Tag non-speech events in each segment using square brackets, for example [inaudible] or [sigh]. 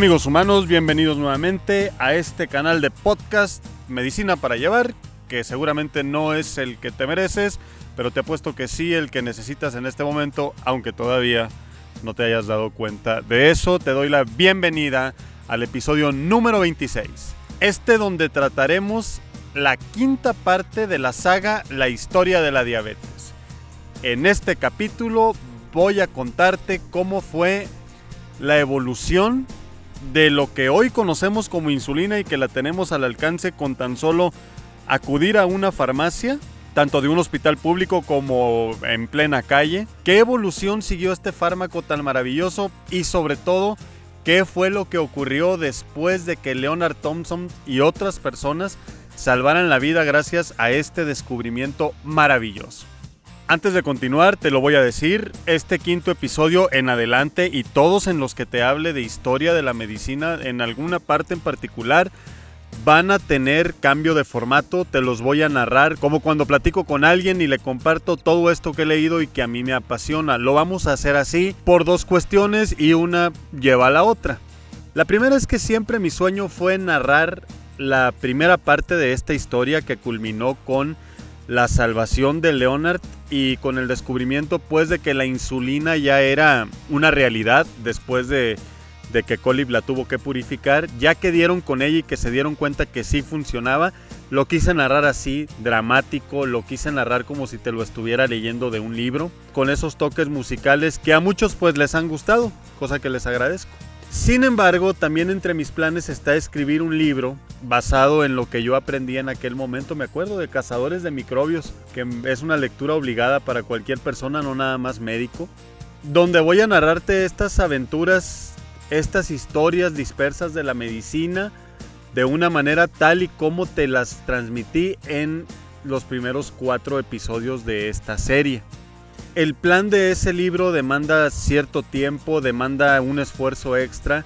Amigos humanos, bienvenidos nuevamente a este canal de podcast Medicina para Llevar, que seguramente no es el que te mereces, pero te apuesto que sí el que necesitas en este momento, aunque todavía no te hayas dado cuenta de eso. Te doy la bienvenida al episodio número 26, este donde trataremos la quinta parte de la saga La historia de la diabetes. En este capítulo voy a contarte cómo fue la evolución de lo que hoy conocemos como insulina y que la tenemos al alcance con tan solo acudir a una farmacia, tanto de un hospital público como en plena calle. ¿Qué evolución siguió este fármaco tan maravilloso y sobre todo qué fue lo que ocurrió después de que Leonard Thompson y otras personas salvaran la vida gracias a este descubrimiento maravilloso? Antes de continuar, te lo voy a decir, este quinto episodio en adelante y todos en los que te hable de historia de la medicina en alguna parte en particular, van a tener cambio de formato, te los voy a narrar como cuando platico con alguien y le comparto todo esto que he leído y que a mí me apasiona. Lo vamos a hacer así por dos cuestiones y una lleva a la otra. La primera es que siempre mi sueño fue narrar la primera parte de esta historia que culminó con la salvación de Leonard y con el descubrimiento pues de que la insulina ya era una realidad después de, de que Colib la tuvo que purificar, ya que dieron con ella y que se dieron cuenta que sí funcionaba, lo quise narrar así, dramático, lo quise narrar como si te lo estuviera leyendo de un libro, con esos toques musicales que a muchos pues les han gustado, cosa que les agradezco. Sin embargo, también entre mis planes está escribir un libro basado en lo que yo aprendí en aquel momento. Me acuerdo de Cazadores de Microbios, que es una lectura obligada para cualquier persona, no nada más médico, donde voy a narrarte estas aventuras, estas historias dispersas de la medicina de una manera tal y como te las transmití en los primeros cuatro episodios de esta serie el plan de ese libro demanda cierto tiempo, demanda un esfuerzo extra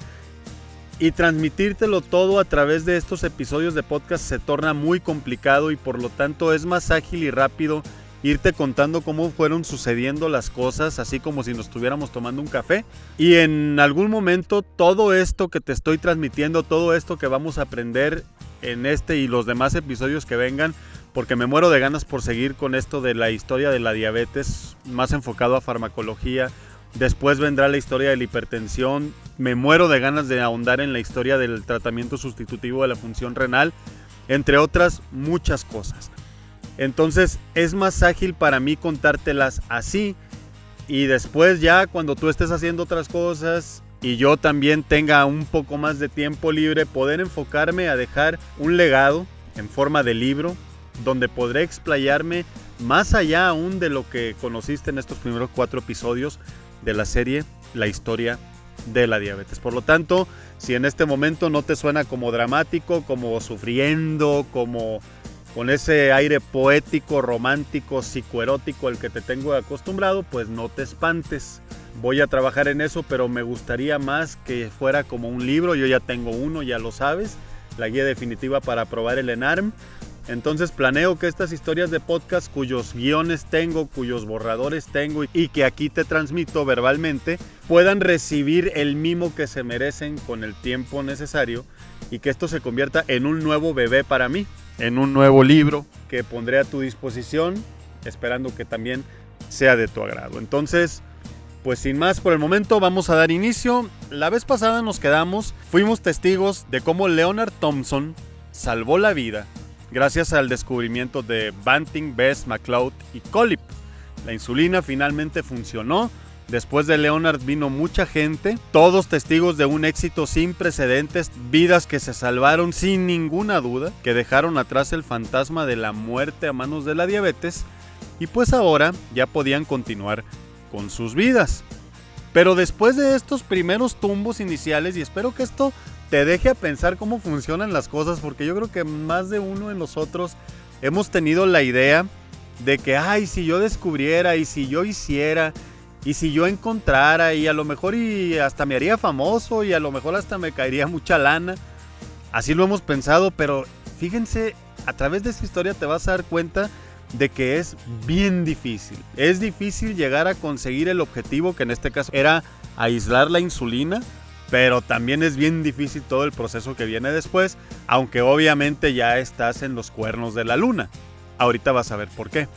y transmitírtelo todo a través de estos episodios de podcast se torna muy complicado y por lo tanto es más ágil y rápido irte contando cómo fueron sucediendo las cosas, así como si nos estuviéramos tomando un café. Y en algún momento todo esto que te estoy transmitiendo, todo esto que vamos a aprender en este y los demás episodios que vengan, porque me muero de ganas por seguir con esto de la historia de la diabetes, más enfocado a farmacología. Después vendrá la historia de la hipertensión. Me muero de ganas de ahondar en la historia del tratamiento sustitutivo de la función renal, entre otras muchas cosas. Entonces es más ágil para mí contártelas así y después ya cuando tú estés haciendo otras cosas y yo también tenga un poco más de tiempo libre, poder enfocarme a dejar un legado en forma de libro donde podré explayarme más allá aún de lo que conociste en estos primeros cuatro episodios de la serie La historia de la diabetes. Por lo tanto, si en este momento no te suena como dramático, como sufriendo, como con ese aire poético, romántico, psicoerótico al que te tengo acostumbrado, pues no te espantes. Voy a trabajar en eso, pero me gustaría más que fuera como un libro. Yo ya tengo uno, ya lo sabes, la guía definitiva para probar el ENARM. Entonces planeo que estas historias de podcast cuyos guiones tengo, cuyos borradores tengo y que aquí te transmito verbalmente, puedan recibir el mimo que se merecen con el tiempo necesario y que esto se convierta en un nuevo bebé para mí, en un nuevo libro que pondré a tu disposición, esperando que también sea de tu agrado. Entonces, pues sin más por el momento vamos a dar inicio. La vez pasada nos quedamos, fuimos testigos de cómo Leonard Thompson salvó la vida gracias al descubrimiento de Banting, Best, McLeod y Colip. La insulina finalmente funcionó. Después de Leonard vino mucha gente, todos testigos de un éxito sin precedentes, vidas que se salvaron sin ninguna duda, que dejaron atrás el fantasma de la muerte a manos de la diabetes y pues ahora ya podían continuar con sus vidas. Pero después de estos primeros tumbos iniciales, y espero que esto te deje a pensar cómo funcionan las cosas, porque yo creo que más de uno de nosotros hemos tenido la idea de que, ay, si yo descubriera y si yo hiciera y si yo encontrara y a lo mejor y hasta me haría famoso y a lo mejor hasta me caería mucha lana. Así lo hemos pensado, pero fíjense, a través de esta historia te vas a dar cuenta de que es bien difícil. Es difícil llegar a conseguir el objetivo que en este caso era aislar la insulina pero también es bien difícil todo el proceso que viene después, aunque obviamente ya estás en los cuernos de la luna. Ahorita vas a ver por qué.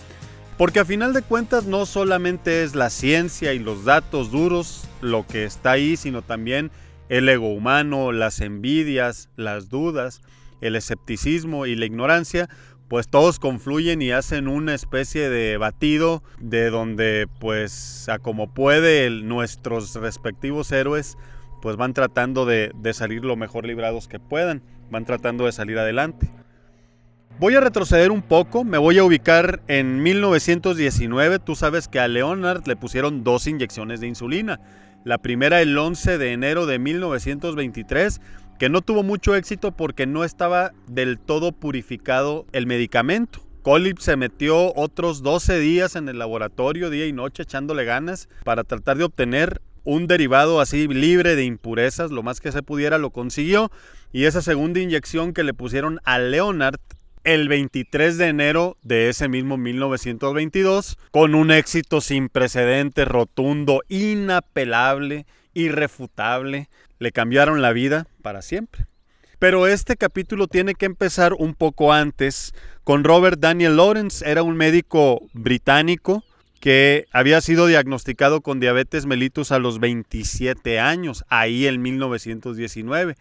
Porque a final de cuentas no solamente es la ciencia y los datos duros lo que está ahí, sino también el ego humano, las envidias, las dudas, el escepticismo y la ignorancia, pues todos confluyen y hacen una especie de batido de donde pues a como puede nuestros respectivos héroes pues van tratando de, salir lo mejor librados que puedan, van tratando de salir adelante. Voy a retroceder un poco, me voy a ubicar en 1919. Tú sabes que a Leonard le pusieron dos inyecciones de insulina. La primera el 11 de enero de 1923, que no tuvo mucho éxito porque no estaba del todo purificado el medicamento. Colip se metió otros 12 días en el laboratorio, día y noche, echándole ganas para tratar de obtener un derivado así libre de impurezas, lo más que se pudiera lo consiguió. Y esa segunda inyección que le pusieron a Leonard el 23 de enero de ese mismo 1922, con un éxito sin precedentes, rotundo, inapelable, irrefutable. Le cambiaron la vida para siempre. Pero este capítulo tiene que empezar un poco antes con Robert Daniel Lawrence. Era un médico británico que había sido diagnosticado con diabetes mellitus a los 27 años, ahí en 1919.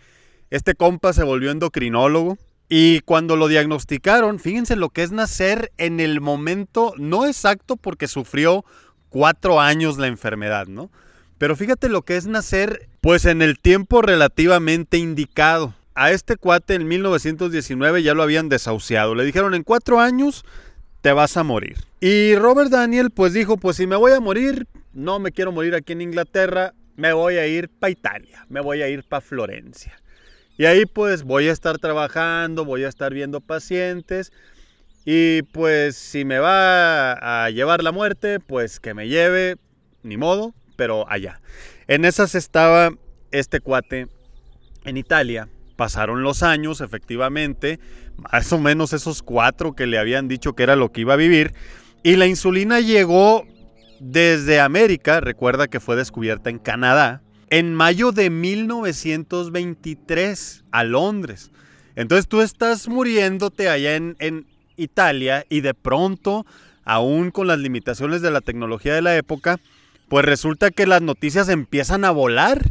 Este compa se volvió endocrinólogo, y cuando lo diagnosticaron, fíjense lo que es nacer en el momento no exacto porque sufrió cuatro años la enfermedad, ¿no? Pero fíjate lo que es nacer pues en el tiempo relativamente indicado. A este cuate en 1919 ya lo habían desahuciado. Le dijeron en cuatro años te vas a morir. Y Robert Daniel pues dijo pues si me voy a morir, no me quiero morir aquí en Inglaterra, me voy a ir para Italia, me voy a ir para Florencia. Y ahí pues voy a estar trabajando, voy a estar viendo pacientes y pues si me va a llevar la muerte, pues que me lleve, ni modo, pero allá. En esas estaba este cuate en Italia. Pasaron los años, efectivamente, más o menos esos cuatro que le habían dicho que era lo que iba a vivir. Y la insulina llegó desde América, recuerda que fue descubierta en Canadá, en mayo de 1923 a Londres. Entonces tú estás muriéndote allá en, Italia y de pronto, aún con las limitaciones de la tecnología de la época, pues resulta que las noticias empiezan a volar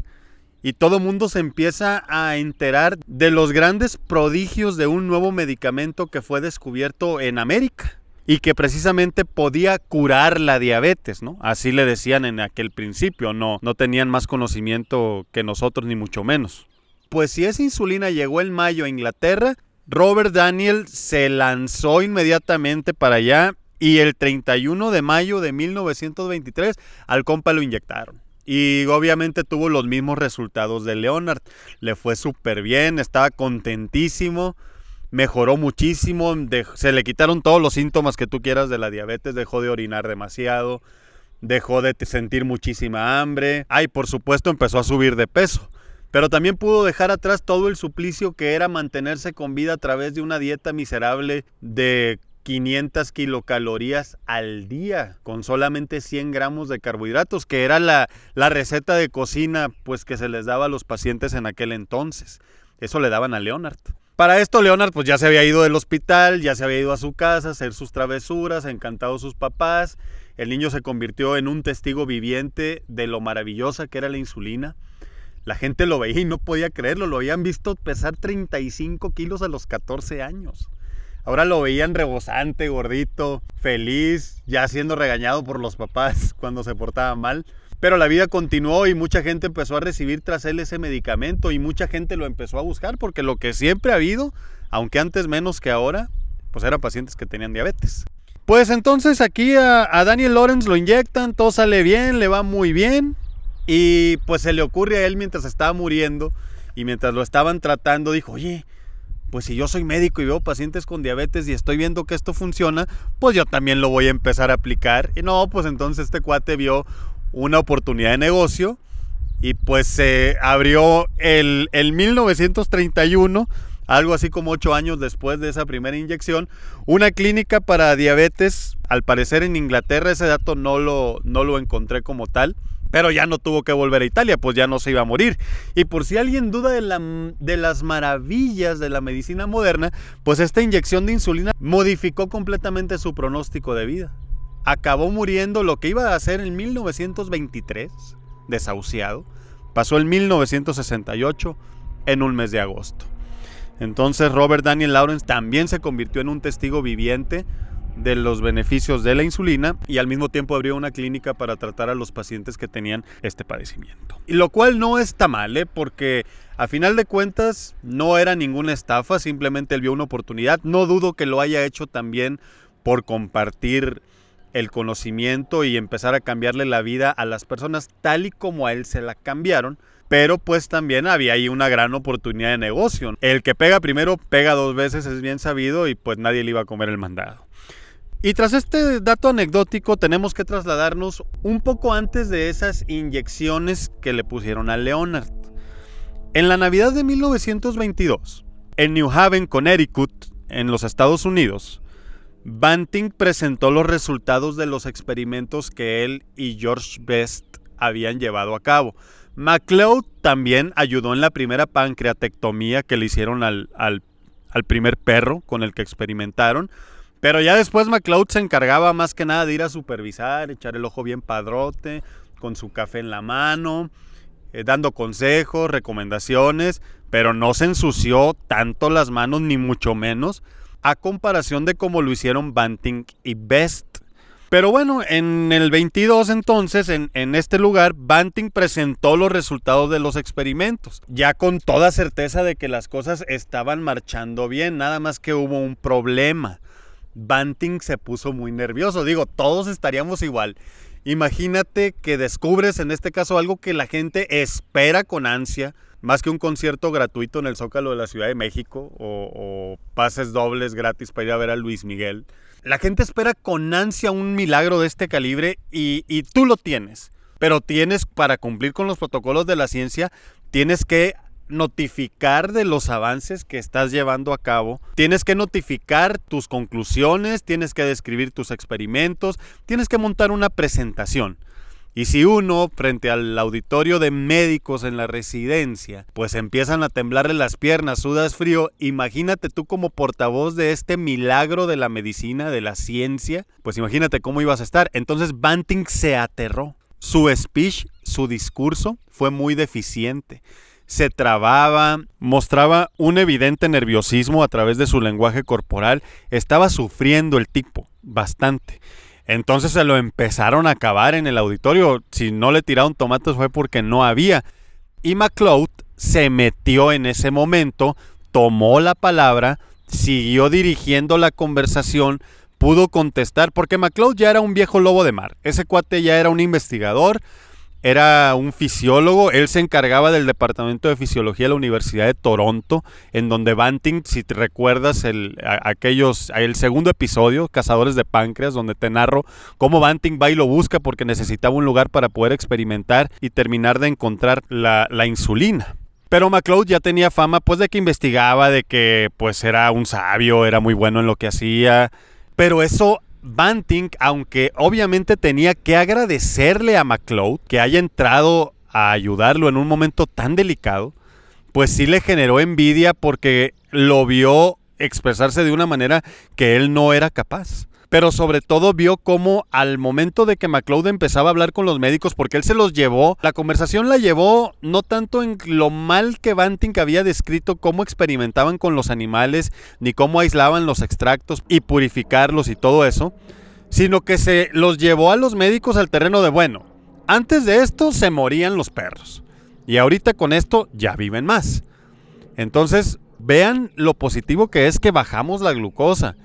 y todo mundo se empieza a enterar de los grandes prodigios de un nuevo medicamento que fue descubierto en América y que precisamente podía curar la diabetes, ¿no? Así le decían en aquel principio, no, no tenían más conocimiento que nosotros ni mucho menos. Pues si esa insulina llegó en mayo a Inglaterra, Robert Daniel se lanzó inmediatamente para allá y el 31 de mayo de 1923 al compa lo inyectaron. Y obviamente tuvo los mismos resultados de Leonard. Le fue súper bien, estaba contentísimo mejoró muchísimo, se le quitaron todos los síntomas que tú quieras de la diabetes, dejó de orinar demasiado, dejó de sentir muchísima hambre, ay, por supuesto empezó a subir de peso. Pero también pudo dejar atrás todo el suplicio que era mantenerse con vida a través de una dieta miserable de 500 kilocalorías al día, con solamente 100 gramos de carbohidratos, que era la, la receta de cocina pues, que se les daba a los pacientes en aquel entonces. Eso le daban a Leonard. Para esto Leonard pues ya se había ido del hospital, ya se había ido a su casa a hacer sus travesuras, encantado sus papás. El niño se convirtió en un testigo viviente de lo maravillosa que era la insulina. La gente lo veía y no podía creerlo, lo habían visto pesar 35 kilos a los 14 años. Ahora lo veían rebosante, gordito, feliz, ya siendo regañado por los papás [laughs] cuando se portaba mal. Pero la vida continuó y mucha gente empezó a recibir tras él ese medicamento y mucha gente lo empezó a buscar porque lo que siempre ha habido, aunque antes menos que ahora, pues eran pacientes que tenían diabetes. Pues entonces aquí a, Daniel Lawrence lo inyectan, todo sale bien, le va muy bien y pues se le ocurre a él mientras estaba muriendo y mientras lo estaban tratando dijo, oye, pues si yo soy médico y veo pacientes con diabetes y estoy viendo que esto funciona, pues yo también lo voy a empezar a aplicar. Y no, pues entonces este cuate vio una oportunidad de negocio y pues se abrió el, el 1931 algo así como ocho años después de esa primera inyección, una clínica para diabetes, al parecer en Inglaterra, ese dato no lo, no lo encontré como tal, Pero ya no tuvo que volver a Italia, pues ya no se iba a morir. Y por si alguien duda de, la, de las maravillas de la medicina moderna, pues esta inyección de insulina modificó completamente su pronóstico de vida. Acabó muriendo lo que iba a hacer en 1923, desahuciado. Pasó en 1968 en un mes de agosto. Entonces Robert Daniel Lawrence también se convirtió en un testigo viviente de los beneficios de la insulina y al mismo tiempo abrió una clínica para tratar a los pacientes que tenían este padecimiento. Y lo cual no está mal, ¿eh? porque a final de cuentas no era ninguna estafa, simplemente él vio una oportunidad. No dudo que lo haya hecho también por compartir el conocimiento y empezar a cambiarle la vida a las personas tal y como a él se la cambiaron. Pero pues también había ahí una gran oportunidad de negocio. El que pega primero pega dos veces, es bien sabido, y pues nadie le iba a comer el mandado. Y tras este dato anecdótico tenemos que trasladarnos un poco antes de esas inyecciones que le pusieron a Leonard. En la Navidad de 1922, en New Haven, Connecticut, en los Estados Unidos, Banting presentó los resultados de los experimentos que él y George Best habían llevado a cabo. MacLeod también ayudó en la primera pancreatectomía que le hicieron al, al, primer perro con el que experimentaron. Pero ya después McLeod se encargaba más que nada de ir a supervisar, echar el ojo bien padrote, con su café en la mano, eh, dando consejos, recomendaciones, pero no se ensució tanto las manos ni mucho menos a comparación de cómo lo hicieron Banting y Best. Pero bueno, en el 22 entonces, en, en, este lugar, Banting presentó los resultados de los experimentos, ya con toda certeza de que las cosas estaban marchando bien, nada más que hubo un problema. Banting se puso muy nervioso. Digo, todos estaríamos igual. Imagínate que descubres en este caso algo que la gente espera con ansia, más que un concierto gratuito en el Zócalo de la Ciudad de México o, pases dobles gratis para ir a ver a Luis Miguel. La gente espera con ansia un milagro de este calibre y, y tú lo tienes. Pero tienes, para cumplir con los protocolos de la ciencia, tienes que notificar de los avances que estás llevando a cabo, tienes que notificar tus conclusiones, tienes que describir tus experimentos, tienes que montar una presentación. Y si uno, frente al auditorio de médicos en la residencia, pues empiezan a temblarle las piernas, sudas frío, imagínate tú como portavoz de este milagro de la medicina, de la ciencia, pues imagínate cómo ibas a estar. Entonces Banting se aterró. Su speech, su discurso fue muy deficiente se trababa, mostraba un evidente nerviosismo a través de su lenguaje corporal, estaba sufriendo el tipo bastante. Entonces se lo empezaron a acabar en el auditorio, si no le tiraron tomates fue porque no había. Y MacLeod se metió en ese momento, tomó la palabra, siguió dirigiendo la conversación, pudo contestar, porque MacLeod ya era un viejo lobo de mar, ese cuate ya era un investigador, era un fisiólogo, él se encargaba del departamento de fisiología de la Universidad de Toronto, en donde Banting, si te recuerdas el, aquellos, el segundo episodio, Cazadores de Páncreas, donde te narro cómo Banting va y lo busca porque necesitaba un lugar para poder experimentar y terminar de encontrar la, la insulina. Pero McLeod ya tenía fama pues de que investigaba, de que pues era un sabio, era muy bueno en lo que hacía. Pero eso Banting, aunque obviamente tenía que agradecerle a McLeod que haya entrado a ayudarlo en un momento tan delicado, pues sí le generó envidia porque lo vio expresarse de una manera que él no era capaz pero sobre todo vio cómo al momento de que McLeod empezaba a hablar con los médicos, porque él se los llevó, la conversación la llevó no tanto en lo mal que Banting había descrito cómo experimentaban con los animales, ni cómo aislaban los extractos y purificarlos y todo eso, sino que se los llevó a los médicos al terreno de, bueno, antes de esto se morían los perros, y ahorita con esto ya viven más. Entonces, vean lo positivo que es que bajamos la glucosa.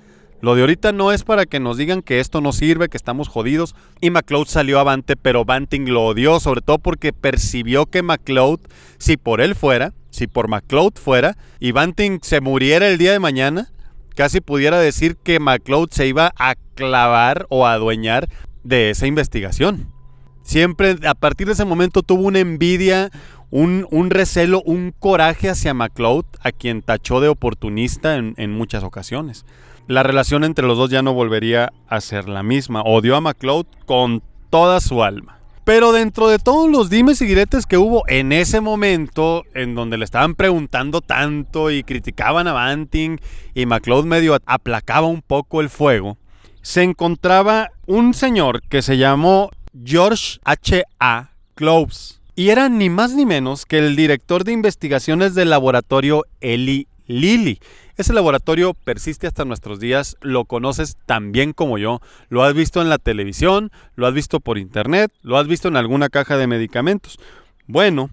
Lo de ahorita no es para que nos digan que esto no sirve, que estamos jodidos. Y McLeod salió avante, pero Banting lo odió, sobre todo porque percibió que McLeod, si por él fuera, si por McLeod fuera, y Banting se muriera el día de mañana, casi pudiera decir que McLeod se iba a clavar o a adueñar de esa investigación. Siempre, a partir de ese momento, tuvo una envidia, un, un recelo, un coraje hacia McLeod, a quien tachó de oportunista en, en muchas ocasiones la relación entre los dos ya no volvería a ser la misma. Odió a McLeod con toda su alma. Pero dentro de todos los dimes y diretes que hubo en ese momento, en donde le estaban preguntando tanto y criticaban a Banting y McLeod medio aplacaba un poco el fuego, se encontraba un señor que se llamó George H. A. Cloves. Y era ni más ni menos que el director de investigaciones del laboratorio Eli Lilly. Ese laboratorio persiste hasta nuestros días, lo conoces tan bien como yo, lo has visto en la televisión, lo has visto por internet, lo has visto en alguna caja de medicamentos. Bueno,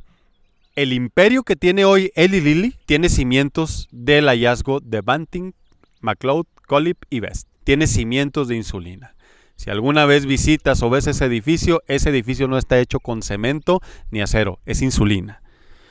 el imperio que tiene hoy Eli Lilly tiene cimientos del hallazgo de Banting, McLeod, Collip y Best. Tiene cimientos de insulina. Si alguna vez visitas o ves ese edificio, ese edificio no está hecho con cemento ni acero, es insulina.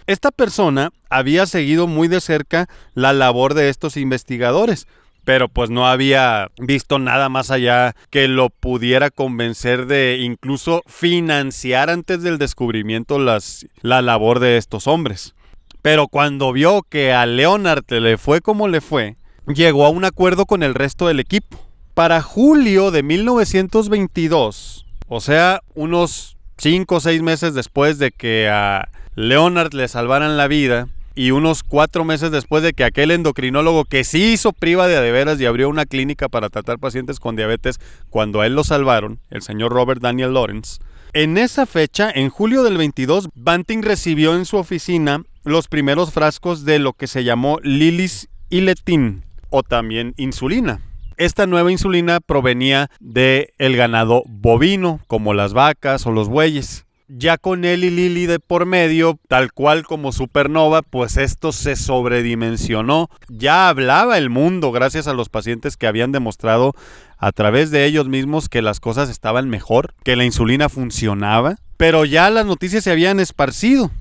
Esta persona había seguido muy de cerca la labor de estos investigadores, pero pues no había visto nada más allá que lo pudiera convencer de incluso financiar antes del descubrimiento las, la labor de estos hombres. Pero cuando vio que a Leonard le fue como le fue, llegó a un acuerdo con el resto del equipo. Para julio de 1922, o sea, unos 5 o 6 meses después de que a Leonard le salvaran la vida y unos cuatro meses después de que aquel endocrinólogo que sí hizo priva de adeveras y abrió una clínica para tratar pacientes con diabetes cuando a él lo salvaron, el señor Robert Daniel Lawrence, en esa fecha, en julio del 22, Banting recibió en su oficina los primeros frascos de lo que se llamó Lilis Iletin o también insulina. Esta nueva insulina provenía del el ganado bovino, como las vacas o los bueyes ya con él y Lily de por medio, tal cual como Supernova, pues esto se sobredimensionó. Ya hablaba el mundo gracias a los pacientes que habían demostrado a través de ellos mismos que las cosas estaban mejor, que la insulina funcionaba, pero ya las noticias se habían esparcido.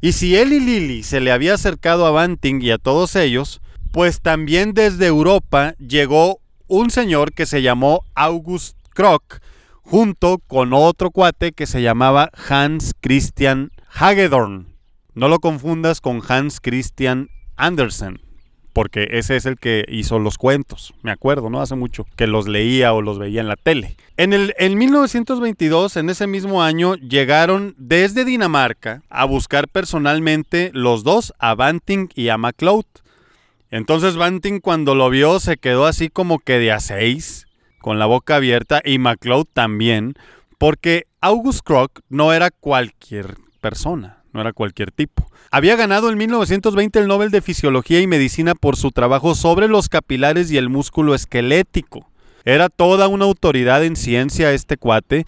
Y si él y Lily se le había acercado a Banting y a todos ellos, pues también desde Europa llegó un señor que se llamó August Krock, junto con otro cuate que se llamaba Hans Christian Hagedorn. No lo confundas con Hans Christian Andersen, porque ese es el que hizo los cuentos, me acuerdo, ¿no? Hace mucho que los leía o los veía en la tele. En, el, en 1922, en ese mismo año, llegaron desde Dinamarca a buscar personalmente los dos, a Banting y a MacLeod. Entonces Banting cuando lo vio se quedó así como que de a seis con la boca abierta y McLeod también, porque August Krock no era cualquier persona, no era cualquier tipo. Había ganado en 1920 el Nobel de Fisiología y Medicina por su trabajo sobre los capilares y el músculo esquelético. Era toda una autoridad en ciencia este cuate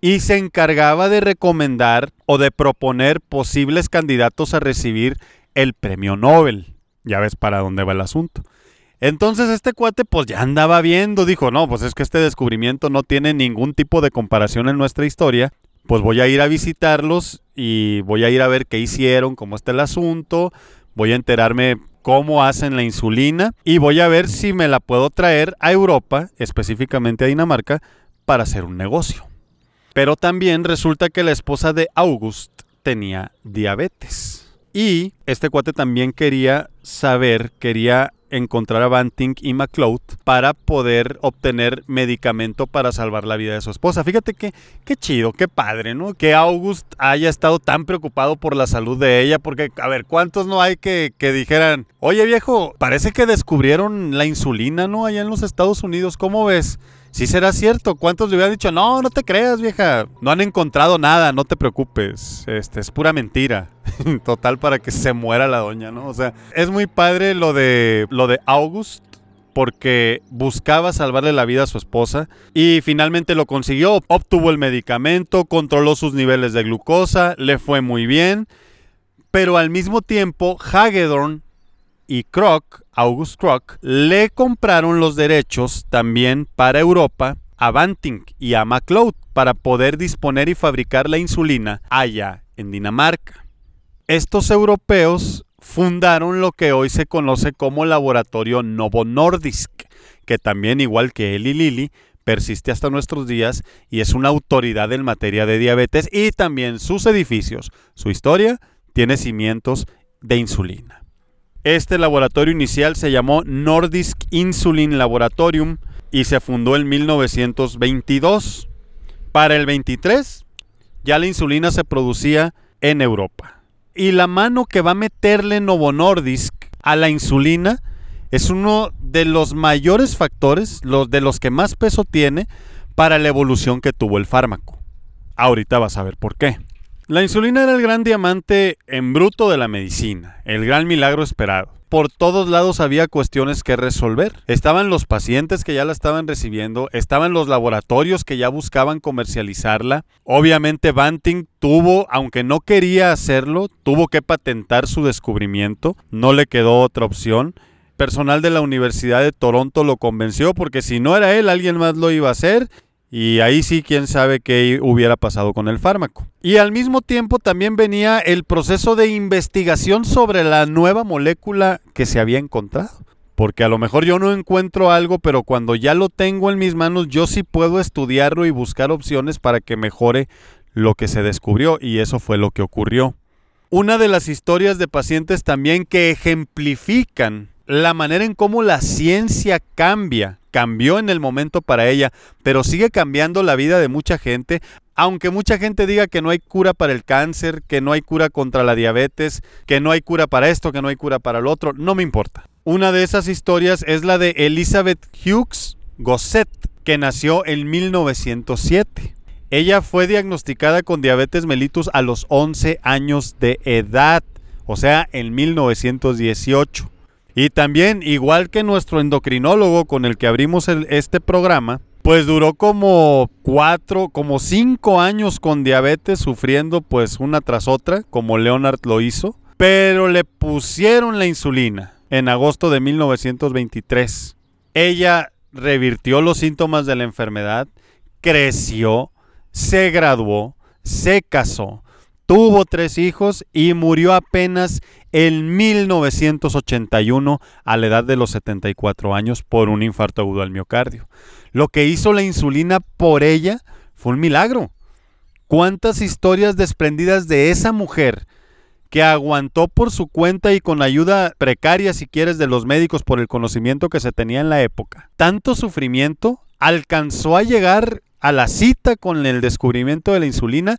y se encargaba de recomendar o de proponer posibles candidatos a recibir el premio Nobel. Ya ves para dónde va el asunto. Entonces este cuate pues ya andaba viendo, dijo, no, pues es que este descubrimiento no tiene ningún tipo de comparación en nuestra historia, pues voy a ir a visitarlos y voy a ir a ver qué hicieron, cómo está el asunto, voy a enterarme cómo hacen la insulina y voy a ver si me la puedo traer a Europa, específicamente a Dinamarca, para hacer un negocio. Pero también resulta que la esposa de August tenía diabetes. Y este cuate también quería saber, quería encontrar a Banting y McLeod para poder obtener medicamento para salvar la vida de su esposa. Fíjate que qué chido, qué padre, ¿no? Que August haya estado tan preocupado por la salud de ella, porque, a ver, ¿cuántos no hay que, que dijeran, oye viejo, parece que descubrieron la insulina, ¿no? Allá en los Estados Unidos, ¿cómo ves? Si será cierto. ¿Cuántos le hubieran dicho, no, no te creas, vieja? No han encontrado nada, no te preocupes. Este, es pura mentira. [laughs] Total para que se muera la doña, ¿no? O sea, es muy padre lo de, lo de August porque buscaba salvarle la vida a su esposa y finalmente lo consiguió. Obtuvo el medicamento, controló sus niveles de glucosa, le fue muy bien. Pero al mismo tiempo, Hagedorn y Kroc, August Kroc, le compraron los derechos también para Europa a Banting y a MacLeod para poder disponer y fabricar la insulina allá en Dinamarca. Estos europeos fundaron lo que hoy se conoce como Laboratorio Novo Nordisk, que también igual que Eli Lilly persiste hasta nuestros días y es una autoridad en materia de diabetes y también sus edificios, su historia tiene cimientos de insulina. Este laboratorio inicial se llamó Nordisk Insulin Laboratorium y se fundó en 1922. Para el 23 ya la insulina se producía en Europa. Y la mano que va a meterle Novo Nordisk a la insulina es uno de los mayores factores, los de los que más peso tiene para la evolución que tuvo el fármaco. Ahorita vas a ver por qué. La insulina era el gran diamante en bruto de la medicina, el gran milagro esperado. Por todos lados había cuestiones que resolver. Estaban los pacientes que ya la estaban recibiendo, estaban los laboratorios que ya buscaban comercializarla. Obviamente Banting tuvo, aunque no quería hacerlo, tuvo que patentar su descubrimiento, no le quedó otra opción personal de la Universidad de Toronto lo convenció porque si no era él, alguien más lo iba a hacer y ahí sí, quién sabe qué hubiera pasado con el fármaco. Y al mismo tiempo también venía el proceso de investigación sobre la nueva molécula que se había encontrado. Porque a lo mejor yo no encuentro algo, pero cuando ya lo tengo en mis manos, yo sí puedo estudiarlo y buscar opciones para que mejore lo que se descubrió. Y eso fue lo que ocurrió. Una de las historias de pacientes también que ejemplifican la manera en cómo la ciencia cambia, cambió en el momento para ella, pero sigue cambiando la vida de mucha gente, aunque mucha gente diga que no hay cura para el cáncer, que no hay cura contra la diabetes, que no hay cura para esto, que no hay cura para lo otro, no me importa. Una de esas historias es la de Elizabeth Hughes Gosset, que nació en 1907. Ella fue diagnosticada con diabetes mellitus a los 11 años de edad, o sea, en 1918. Y también, igual que nuestro endocrinólogo con el que abrimos este programa, pues duró como cuatro, como cinco años con diabetes, sufriendo pues una tras otra, como Leonard lo hizo. Pero le pusieron la insulina en agosto de 1923. Ella revirtió los síntomas de la enfermedad, creció, se graduó, se casó, tuvo tres hijos y murió apenas en 1981 a la edad de los 74 años por un infarto agudo al miocardio. Lo que hizo la insulina por ella fue un milagro. ¿Cuántas historias desprendidas de esa mujer que aguantó por su cuenta y con ayuda precaria, si quieres, de los médicos por el conocimiento que se tenía en la época? Tanto sufrimiento alcanzó a llegar a la cita con el descubrimiento de la insulina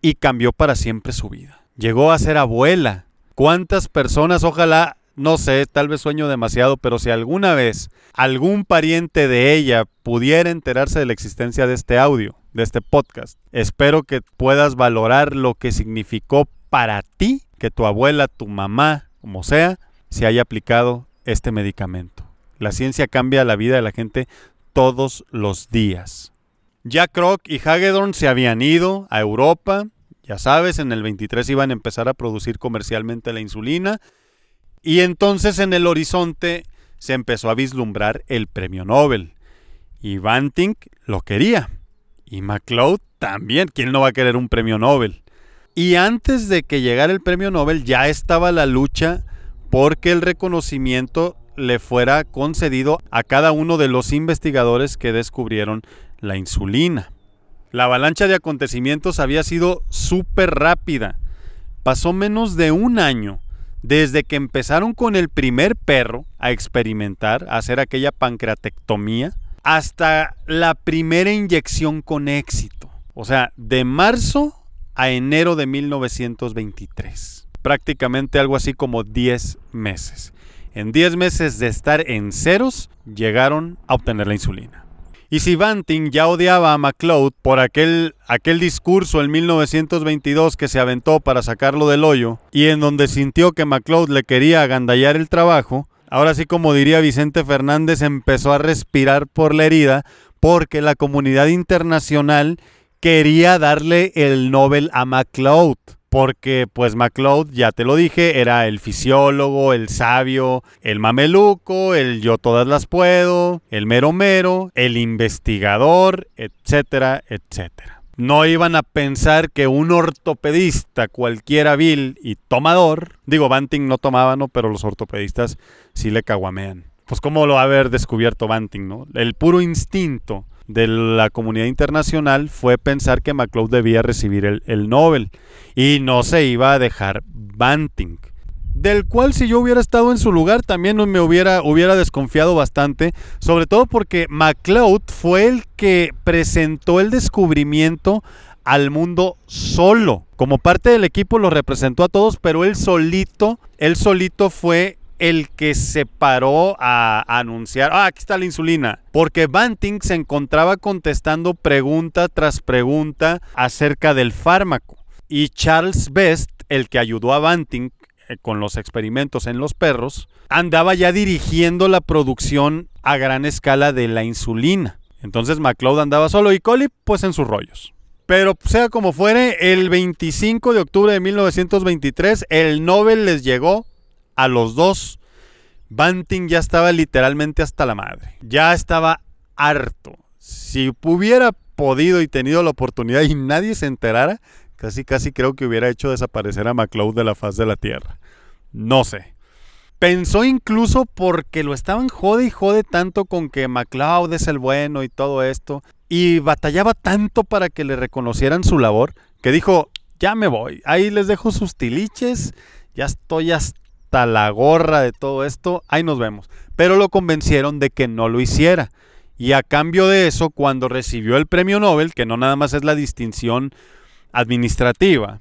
y cambió para siempre su vida. Llegó a ser abuela. ¿Cuántas personas, ojalá, no sé, tal vez sueño demasiado, pero si alguna vez algún pariente de ella pudiera enterarse de la existencia de este audio, de este podcast, espero que puedas valorar lo que significó para ti que tu abuela, tu mamá, como sea, se haya aplicado este medicamento. La ciencia cambia la vida de la gente todos los días. Jack Kroc y Hagedorn se habían ido a Europa. Ya sabes, en el 23 iban a empezar a producir comercialmente la insulina. Y entonces en el horizonte se empezó a vislumbrar el premio Nobel. Y Banting lo quería. Y MacLeod también. ¿Quién no va a querer un premio Nobel? Y antes de que llegara el premio Nobel ya estaba la lucha porque el reconocimiento le fuera concedido a cada uno de los investigadores que descubrieron la insulina. La avalancha de acontecimientos había sido súper rápida. Pasó menos de un año desde que empezaron con el primer perro a experimentar, a hacer aquella pancreatectomía, hasta la primera inyección con éxito. O sea, de marzo a enero de 1923. Prácticamente algo así como 10 meses. En 10 meses de estar en ceros, llegaron a obtener la insulina. Y si Banting ya odiaba a MacLeod por aquel, aquel discurso en 1922 que se aventó para sacarlo del hoyo y en donde sintió que MacLeod le quería agandallar el trabajo, ahora sí como diría Vicente Fernández empezó a respirar por la herida porque la comunidad internacional quería darle el Nobel a MacLeod porque pues MacLeod, ya te lo dije, era el fisiólogo, el sabio, el mameluco, el yo todas las puedo, el mero mero, el investigador, etcétera, etcétera. No iban a pensar que un ortopedista cualquiera vil y tomador, digo, Banting no tomaba, ¿no? Pero los ortopedistas sí le caguamean. Pues cómo lo va a haber descubierto Banting, ¿no? El puro instinto de la comunidad internacional fue pensar que MacLeod debía recibir el, el Nobel y no se iba a dejar Banting del cual si yo hubiera estado en su lugar también me hubiera, hubiera desconfiado bastante, sobre todo porque MacLeod fue el que presentó el descubrimiento al mundo solo. Como parte del equipo lo representó a todos, pero él solito, él solito fue el que se paró a, anunciar, ah, aquí está la insulina, porque Banting se encontraba contestando pregunta tras pregunta acerca del fármaco. Y Charles Best, el que ayudó a Banting eh, con los experimentos en los perros, andaba ya dirigiendo la producción a gran escala de la insulina. Entonces McLeod andaba solo y Collie pues en sus rollos. Pero sea como fuere, el 25 de octubre de 1923 el Nobel les llegó a los dos, Banting ya estaba literalmente hasta la madre. Ya estaba harto. Si hubiera podido y tenido la oportunidad y nadie se enterara, casi casi creo que hubiera hecho desaparecer a MacLeod de la faz de la Tierra. No sé. Pensó incluso porque lo estaban jode y jode tanto con que MacLeod es el bueno y todo esto, y batallaba tanto para que le reconocieran su labor, que dijo, ya me voy, ahí les dejo sus tiliches, ya estoy hasta la gorra de todo esto, ahí nos vemos. Pero lo convencieron de que no lo hiciera. Y a cambio de eso, cuando recibió el premio Nobel, que no nada más es la distinción administrativa,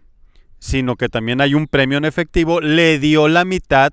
sino que también hay un premio en efectivo, le dio la mitad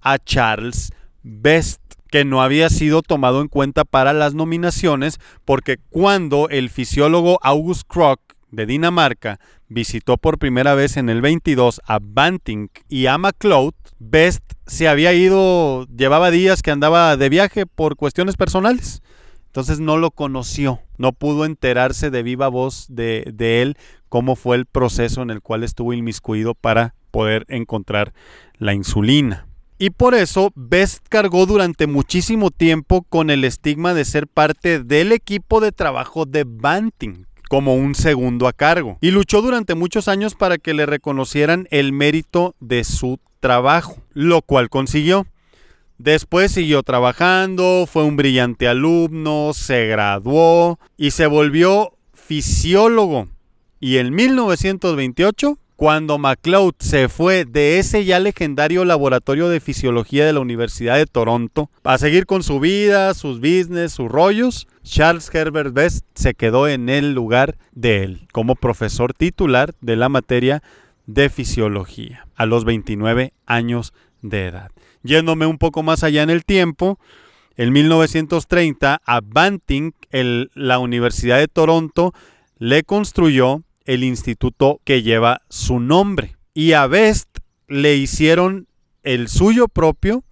a Charles Best, que no había sido tomado en cuenta para las nominaciones, porque cuando el fisiólogo August Krock de Dinamarca visitó por primera vez en el 22 a Banting y a MacLeod, Best se había ido, llevaba días que andaba de viaje por cuestiones personales. Entonces no lo conoció, no pudo enterarse de viva voz de, de él cómo fue el proceso en el cual estuvo inmiscuido para poder encontrar la insulina. Y por eso Best cargó durante muchísimo tiempo con el estigma de ser parte del equipo de trabajo de Banting como un segundo a cargo. Y luchó durante muchos años para que le reconocieran el mérito de su trabajo, lo cual consiguió. Después siguió trabajando, fue un brillante alumno, se graduó y se volvió fisiólogo. Y en 1928 cuando MacLeod se fue de ese ya legendario laboratorio de fisiología de la Universidad de Toronto a seguir con su vida, sus business, sus rollos, Charles Herbert Best se quedó en el lugar de él como profesor titular de la materia de fisiología a los 29 años de edad. Yéndome un poco más allá en el tiempo, en 1930 a Banting, la Universidad de Toronto, le construyó el instituto que lleva su nombre. Y a Best le hicieron el suyo propio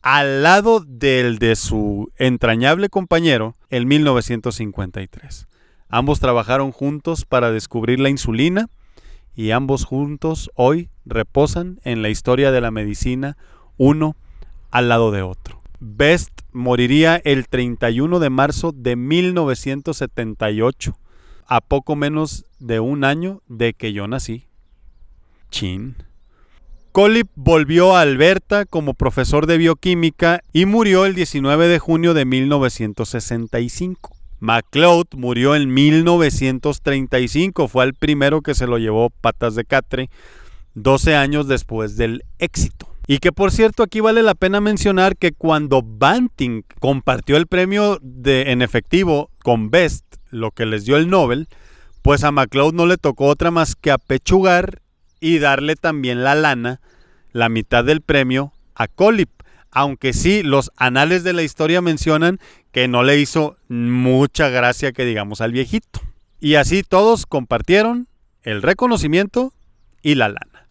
al lado del de su entrañable compañero en 1953. Ambos trabajaron juntos para descubrir la insulina y ambos juntos hoy reposan en la historia de la medicina uno al lado de otro. Best moriría el 31 de marzo de 1978 a poco menos de un año de que yo nací. Chin. Collip volvió a Alberta como profesor de bioquímica y murió el 19 de junio de 1965. MacLeod murió en 1935, fue el primero que se lo llevó patas de catre, 12 años después del éxito. Y que por cierto aquí vale la pena mencionar que cuando Banting compartió el premio de, en efectivo con Best, lo que les dio el Nobel, pues a MacLeod no le tocó otra más que apechugar y darle también la lana, la mitad del premio, a Colip. Aunque sí, los anales de la historia mencionan que no le hizo mucha gracia que digamos al viejito. Y así todos compartieron el reconocimiento y la lana.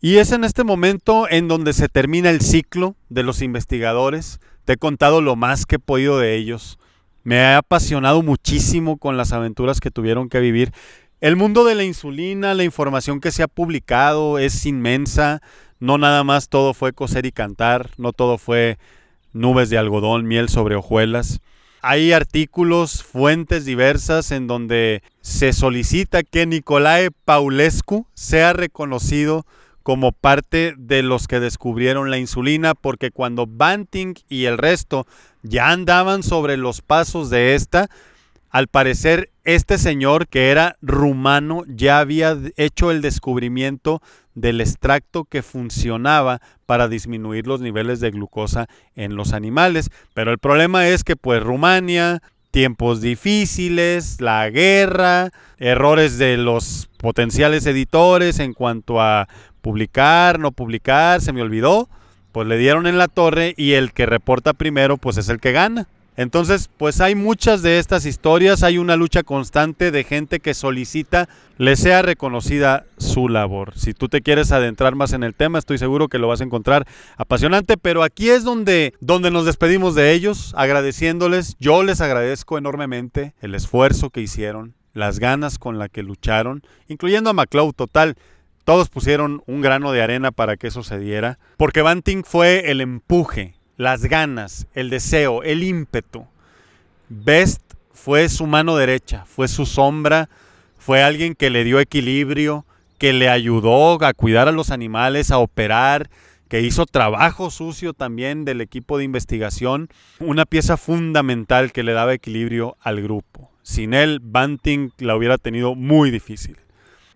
Y es en este momento en donde se termina el ciclo de los investigadores. Te he contado lo más que he podido de ellos. Me ha apasionado muchísimo con las aventuras que tuvieron que vivir. El mundo de la insulina, la información que se ha publicado es inmensa. No nada más todo fue coser y cantar, no todo fue nubes de algodón, miel sobre hojuelas. Hay artículos, fuentes diversas en donde se solicita que Nicolae Paulescu sea reconocido como parte de los que descubrieron la insulina, porque cuando Banting y el resto ya andaban sobre los pasos de esta, al parecer este señor que era rumano ya había hecho el descubrimiento del extracto que funcionaba para disminuir los niveles de glucosa en los animales. Pero el problema es que pues Rumania, tiempos difíciles, la guerra, errores de los potenciales editores en cuanto a publicar, no publicar, se me olvidó, pues le dieron en la torre y el que reporta primero pues es el que gana. Entonces, pues hay muchas de estas historias, hay una lucha constante de gente que solicita le sea reconocida su labor. Si tú te quieres adentrar más en el tema, estoy seguro que lo vas a encontrar apasionante, pero aquí es donde, donde nos despedimos de ellos, agradeciéndoles. Yo les agradezco enormemente el esfuerzo que hicieron, las ganas con la que lucharon, incluyendo a McLeod, total. Todos pusieron un grano de arena para que eso se diera, porque Banting fue el empuje, las ganas, el deseo, el ímpetu. Best fue su mano derecha, fue su sombra, fue alguien que le dio equilibrio, que le ayudó a cuidar a los animales, a operar, que hizo trabajo sucio también del equipo de investigación, una pieza fundamental que le daba equilibrio al grupo. Sin él, Banting la hubiera tenido muy difícil.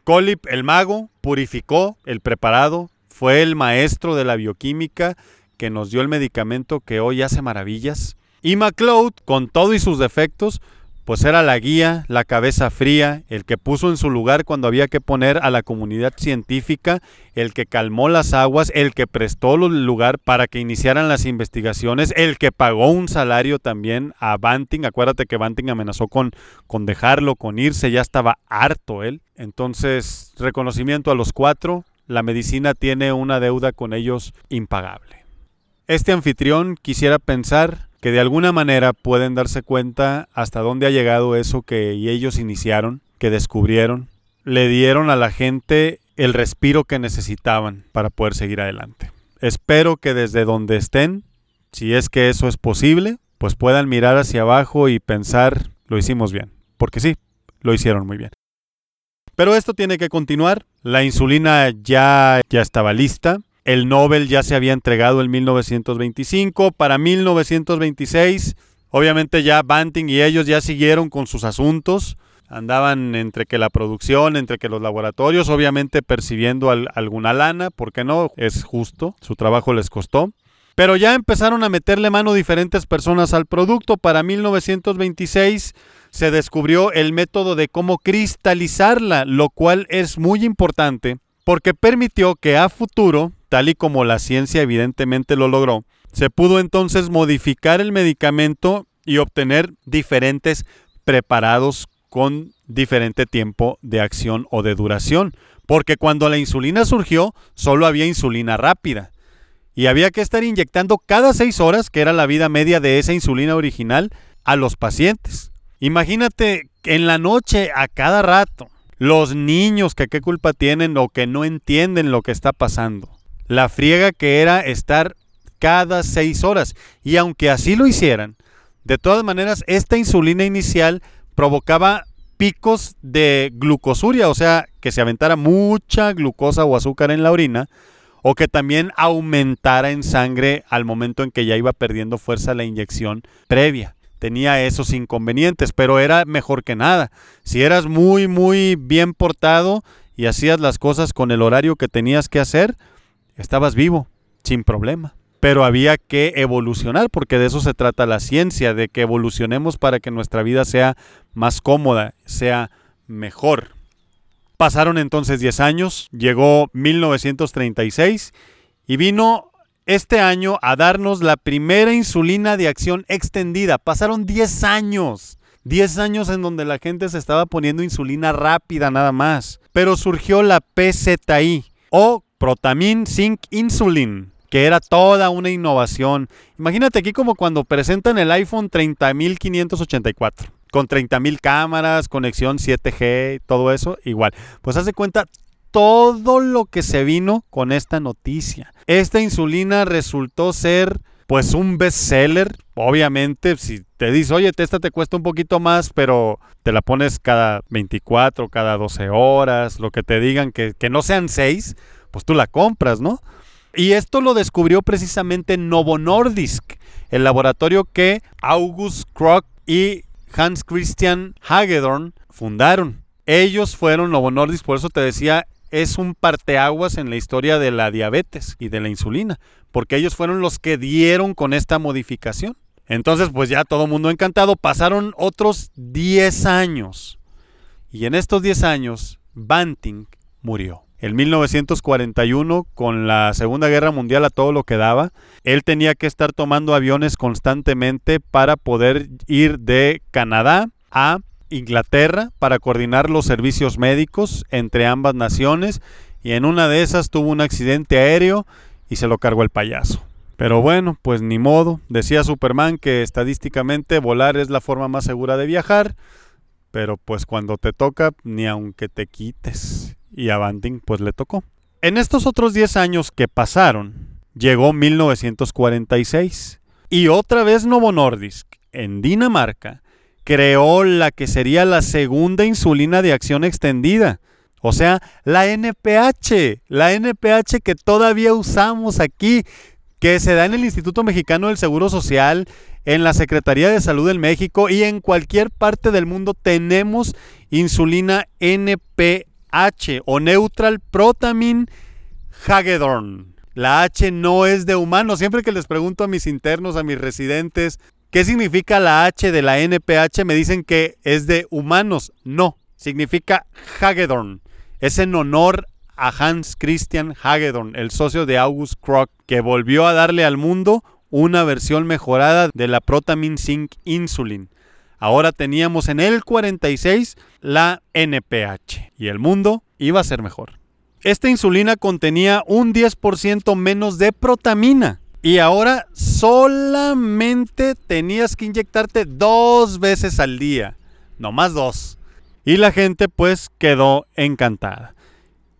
Colip, el mago, purificó el preparado, fue el maestro de la bioquímica que nos dio el medicamento que hoy hace maravillas. Y MacLeod, con todo y sus defectos, pues era la guía, la cabeza fría, el que puso en su lugar cuando había que poner a la comunidad científica, el que calmó las aguas, el que prestó el lugar para que iniciaran las investigaciones, el que pagó un salario también a Banting. Acuérdate que Banting amenazó con, con dejarlo, con irse, ya estaba harto él. Entonces, reconocimiento a los cuatro, la medicina tiene una deuda con ellos impagable. Este anfitrión quisiera pensar que de alguna manera pueden darse cuenta hasta dónde ha llegado eso que ellos iniciaron, que descubrieron, le dieron a la gente el respiro que necesitaban para poder seguir adelante. Espero que desde donde estén, si es que eso es posible, pues puedan mirar hacia abajo y pensar, lo hicimos bien, porque sí, lo hicieron muy bien. Pero esto tiene que continuar, la insulina ya, ya estaba lista, el Nobel ya se había entregado en 1925. Para 1926, obviamente ya Banting y ellos ya siguieron con sus asuntos. Andaban entre que la producción, entre que los laboratorios, obviamente percibiendo alguna lana, porque no, es justo, su trabajo les costó. Pero ya empezaron a meterle mano diferentes personas al producto. Para 1926 se descubrió el método de cómo cristalizarla, lo cual es muy importante porque permitió que a futuro tal y como la ciencia evidentemente lo logró, se pudo entonces modificar el medicamento y obtener diferentes preparados con diferente tiempo de acción o de duración. Porque cuando la insulina surgió, solo había insulina rápida. Y había que estar inyectando cada seis horas, que era la vida media de esa insulina original, a los pacientes. Imagínate en la noche, a cada rato, los niños que qué culpa tienen o que no entienden lo que está pasando la friega que era estar cada seis horas. Y aunque así lo hicieran, de todas maneras, esta insulina inicial provocaba picos de glucosuria, o sea, que se aventara mucha glucosa o azúcar en la orina, o que también aumentara en sangre al momento en que ya iba perdiendo fuerza la inyección previa. Tenía esos inconvenientes, pero era mejor que nada. Si eras muy, muy bien portado y hacías las cosas con el horario que tenías que hacer, estabas vivo, sin problema. Pero había que evolucionar, porque de eso se trata la ciencia, de que evolucionemos para que nuestra vida sea más cómoda, sea mejor. Pasaron entonces 10 años, llegó 1936 y vino este año a darnos la primera insulina de acción extendida. Pasaron 10 años. 10 años en donde la gente se estaba poniendo insulina rápida nada más. Pero surgió la PZI o Protamin Zinc Insulin, que era toda una innovación. Imagínate aquí como cuando presentan el iPhone 30584 con 30.000 cámaras, conexión 7G, todo eso, igual. Pues hace cuenta todo lo que se vino con esta noticia. Esta insulina resultó ser pues un bestseller. Obviamente, si te dice, oye, esta te cuesta un poquito más, pero te la pones cada 24, cada 12 horas, lo que te digan, que, que no sean 6, pues tú la compras, ¿no? Y esto lo descubrió precisamente Novo Nordisk, el laboratorio que August Krog y Hans Christian Hagedorn fundaron. Ellos fueron Novo Nordisk, por eso te decía, es un parteaguas en la historia de la diabetes y de la insulina, porque ellos fueron los que dieron con esta modificación. Entonces, pues ya todo mundo encantado. Pasaron otros 10 años. Y en estos 10 años, Banting murió. En 1941, con la Segunda Guerra Mundial a todo lo que daba, él tenía que estar tomando aviones constantemente para poder ir de Canadá a Inglaterra para coordinar los servicios médicos entre ambas naciones y en una de esas tuvo un accidente aéreo y se lo cargó el payaso. Pero bueno, pues ni modo. Decía Superman que estadísticamente volar es la forma más segura de viajar, pero pues cuando te toca, ni aunque te quites. Y a Banting pues le tocó. En estos otros 10 años que pasaron, llegó 1946 y otra vez Novo Nordisk en Dinamarca creó la que sería la segunda insulina de acción extendida. O sea, la NPH, la NPH que todavía usamos aquí, que se da en el Instituto Mexicano del Seguro Social, en la Secretaría de Salud en México y en cualquier parte del mundo tenemos insulina NPH o Neutral Protamine Hagedorn. La H no es de humano. Siempre que les pregunto a mis internos, a mis residentes, ¿Qué significa la H de la NPH? Me dicen que es de humanos. No, significa Hagedorn. Es en honor a Hans Christian Hagedorn, el socio de August Krock, que volvió a darle al mundo una versión mejorada de la Protamin Zinc Insulin. Ahora teníamos en el 46 la NPH y el mundo iba a ser mejor. Esta insulina contenía un 10% menos de protamina y ahora solamente tenías que inyectarte dos veces al día, no más dos. Y la gente pues quedó encantada.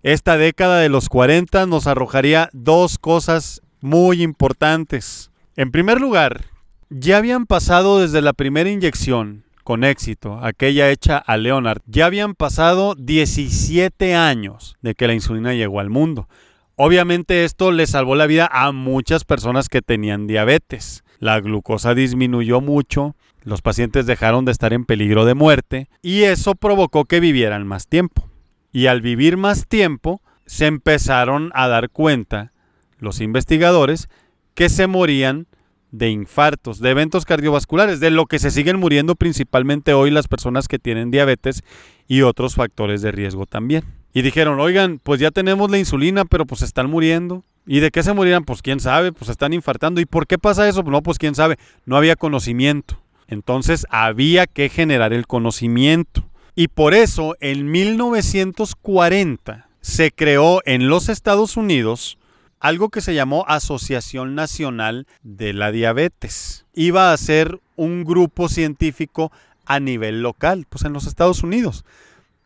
Esta década de los 40 nos arrojaría dos cosas muy importantes. En primer lugar, ya habían pasado desde la primera inyección con éxito, aquella hecha a Leonard, ya habían pasado 17 años de que la insulina llegó al mundo. Obviamente esto le salvó la vida a muchas personas que tenían diabetes. La glucosa disminuyó mucho, los pacientes dejaron de estar en peligro de muerte y eso provocó que vivieran más tiempo. Y al vivir más tiempo, se empezaron a dar cuenta los investigadores que se morían de infartos, de eventos cardiovasculares, de lo que se siguen muriendo principalmente hoy las personas que tienen diabetes y otros factores de riesgo también. Y dijeron, oigan, pues ya tenemos la insulina, pero pues están muriendo. ¿Y de qué se morirán? Pues quién sabe, pues están infartando. ¿Y por qué pasa eso? No, pues quién sabe. No había conocimiento. Entonces había que generar el conocimiento. Y por eso en 1940 se creó en los Estados Unidos algo que se llamó Asociación Nacional de la Diabetes. Iba a ser un grupo científico a nivel local, pues en los Estados Unidos.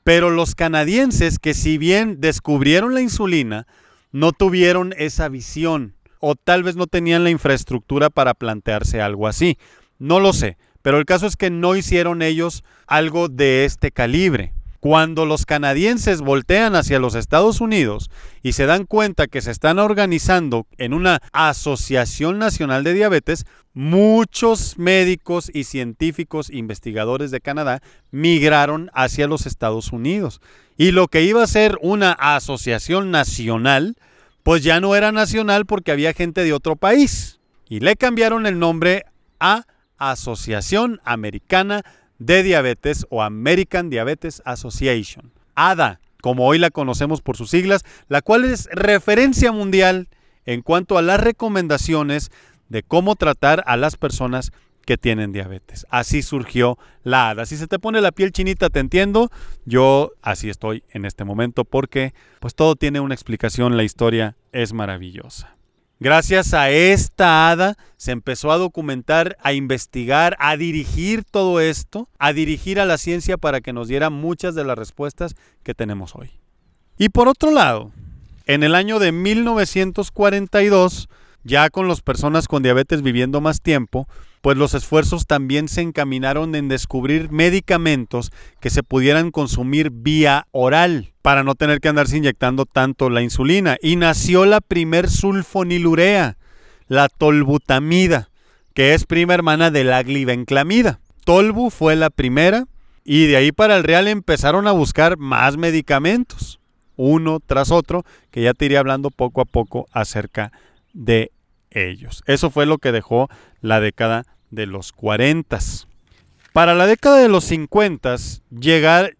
Pero los canadienses que si bien descubrieron la insulina, no tuvieron esa visión o tal vez no tenían la infraestructura para plantearse algo así. No lo sé, pero el caso es que no hicieron ellos algo de este calibre. Cuando los canadienses voltean hacia los Estados Unidos y se dan cuenta que se están organizando en una Asociación Nacional de Diabetes, muchos médicos y científicos investigadores de Canadá migraron hacia los Estados Unidos. Y lo que iba a ser una asociación nacional, pues ya no era nacional porque había gente de otro país. Y le cambiaron el nombre a Asociación Americana de Diabetes o American Diabetes Association, ADA, como hoy la conocemos por sus siglas, la cual es referencia mundial en cuanto a las recomendaciones de cómo tratar a las personas que tienen diabetes. Así surgió la ADA. Si se te pone la piel chinita, te entiendo. Yo así estoy en este momento porque pues todo tiene una explicación, la historia es maravillosa. Gracias a esta hada se empezó a documentar, a investigar, a dirigir todo esto, a dirigir a la ciencia para que nos diera muchas de las respuestas que tenemos hoy. Y por otro lado, en el año de 1942, ya con las personas con diabetes viviendo más tiempo, pues los esfuerzos también se encaminaron en descubrir medicamentos que se pudieran consumir vía oral para no tener que andarse inyectando tanto la insulina. Y nació la primer sulfonilurea, la tolbutamida, que es prima hermana de la glibenclamida. Tolbu fue la primera y de ahí para el real empezaron a buscar más medicamentos, uno tras otro, que ya te iré hablando poco a poco acerca de ellos. Eso fue lo que dejó la década de los 40. Para la década de los 50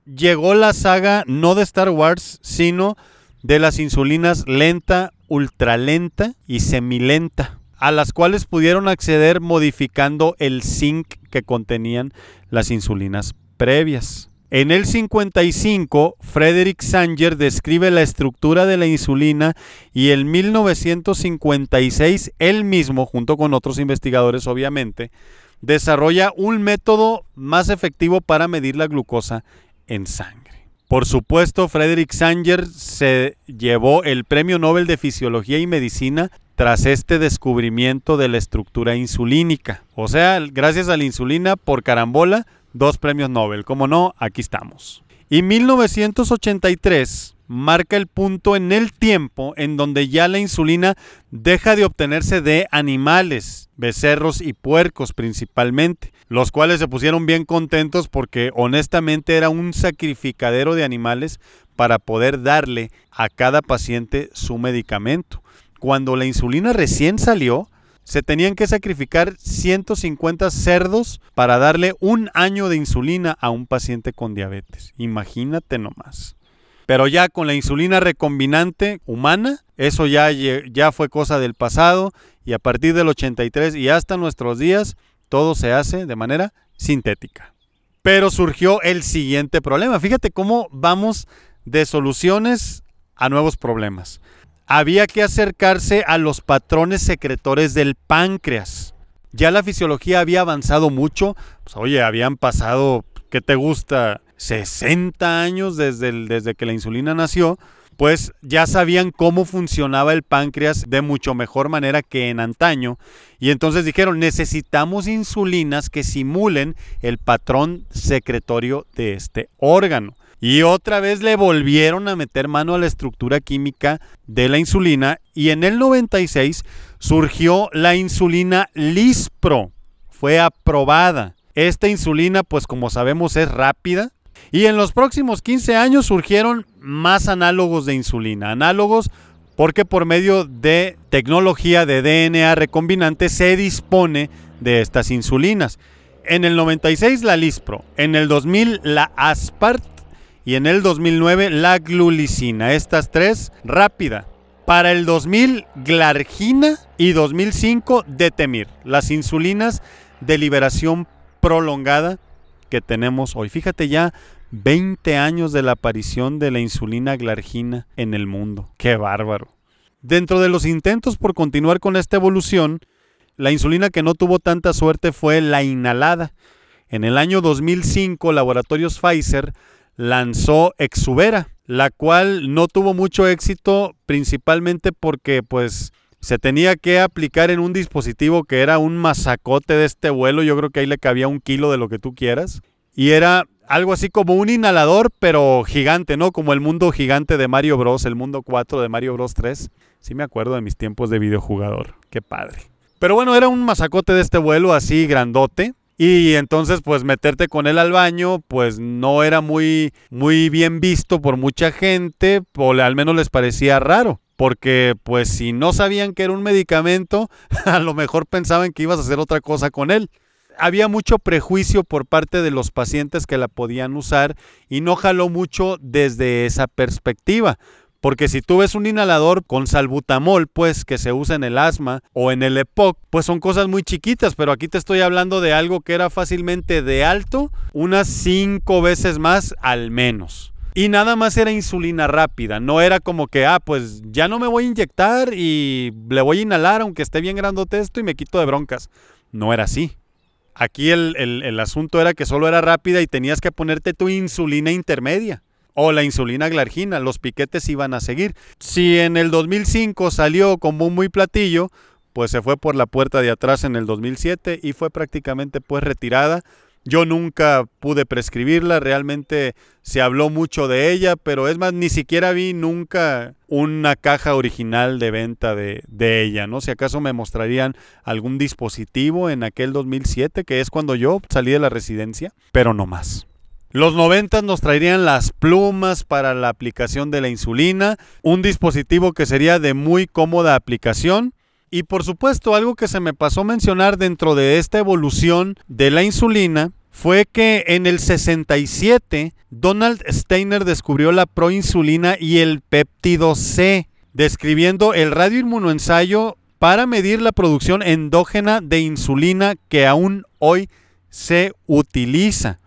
llegó la saga no de Star Wars, sino de las insulinas lenta, ultralenta y semilenta, a las cuales pudieron acceder modificando el zinc que contenían las insulinas previas. En el 55, Frederick Sanger describe la estructura de la insulina y en 1956 él mismo, junto con otros investigadores obviamente, desarrolla un método más efectivo para medir la glucosa en sangre. Por supuesto, Frederick Sanger se llevó el Premio Nobel de Fisiología y Medicina tras este descubrimiento de la estructura insulínica. O sea, gracias a la insulina por carambola, dos premios Nobel. Como no, aquí estamos. Y 1983 marca el punto en el tiempo en donde ya la insulina deja de obtenerse de animales, becerros y puercos principalmente, los cuales se pusieron bien contentos porque honestamente era un sacrificadero de animales para poder darle a cada paciente su medicamento. Cuando la insulina recién salió, se tenían que sacrificar 150 cerdos para darle un año de insulina a un paciente con diabetes. Imagínate nomás. Pero ya con la insulina recombinante humana, eso ya, ya fue cosa del pasado y a partir del 83 y hasta nuestros días, todo se hace de manera sintética. Pero surgió el siguiente problema. Fíjate cómo vamos de soluciones a nuevos problemas. Había que acercarse a los patrones secretores del páncreas. Ya la fisiología había avanzado mucho. Pues, oye, habían pasado, ¿qué te gusta? 60 años desde, desde que la insulina nació, pues ya sabían cómo funcionaba el páncreas de mucho mejor manera que en antaño. Y entonces dijeron, necesitamos insulinas que simulen el patrón secretorio de este órgano. Y otra vez le volvieron a meter mano a la estructura química de la insulina y en el 96 surgió la insulina Lispro. Fue aprobada. Esta insulina, pues como sabemos, es rápida, y en los próximos 15 años surgieron más análogos de insulina. Análogos porque por medio de tecnología de DNA recombinante se dispone de estas insulinas. En el 96 la Lispro, en el 2000 la Aspart y en el 2009 la glulicina. Estas tres rápida. Para el 2000 Glargina y 2005 Detemir. Las insulinas de liberación prolongada que tenemos hoy. Fíjate ya 20 años de la aparición de la insulina glargina en el mundo. ¡Qué bárbaro! Dentro de los intentos por continuar con esta evolución, la insulina que no tuvo tanta suerte fue la inhalada. En el año 2005, Laboratorios Pfizer lanzó Exubera, la cual no tuvo mucho éxito principalmente porque pues se tenía que aplicar en un dispositivo que era un masacote de este vuelo, yo creo que ahí le cabía un kilo de lo que tú quieras, y era algo así como un inhalador, pero gigante, ¿no? Como el mundo gigante de Mario Bros, el mundo 4 de Mario Bros 3. Sí me acuerdo de mis tiempos de videojugador, qué padre. Pero bueno, era un masacote de este vuelo así grandote. Y entonces, pues meterte con él al baño, pues no era muy, muy bien visto por mucha gente, o al menos les parecía raro. Porque, pues, si no sabían que era un medicamento, [laughs] a lo mejor pensaban que ibas a hacer otra cosa con él había mucho prejuicio por parte de los pacientes que la podían usar y no jaló mucho desde esa perspectiva. Porque si tú ves un inhalador con salbutamol, pues que se usa en el asma o en el EPOC, pues son cosas muy chiquitas, pero aquí te estoy hablando de algo que era fácilmente de alto, unas cinco veces más al menos. Y nada más era insulina rápida, no era como que, ah, pues ya no me voy a inyectar y le voy a inhalar aunque esté bien grandote esto y me quito de broncas. No era así. Aquí el, asunto era que solo era rápida y tenías que ponerte tu insulina intermedia o la insulina glargina, los piquetes iban a seguir. Si en el 2005 salió como muy platillo, pues se fue por la puerta de atrás en el 2007 y fue prácticamente pues retirada yo nunca pude prescribirla, realmente se habló mucho de ella, pero es más, ni siquiera vi nunca una caja original de venta de, ella, ¿no? Si acaso me mostrarían algún dispositivo en aquel 2007, que es cuando yo salí de la residencia, pero no más. Los 90 nos traerían las plumas para la aplicación de la insulina, un dispositivo que sería de muy cómoda aplicación, Y por supuesto, algo que se me pasó mencionar dentro de esta evolución de la insulina fue que en el 67 Donald Steiner descubrió la proinsulina y el péptido C, describiendo el radioinmunoensayo para medir la producción endógena de insulina que aún hoy se utiliza.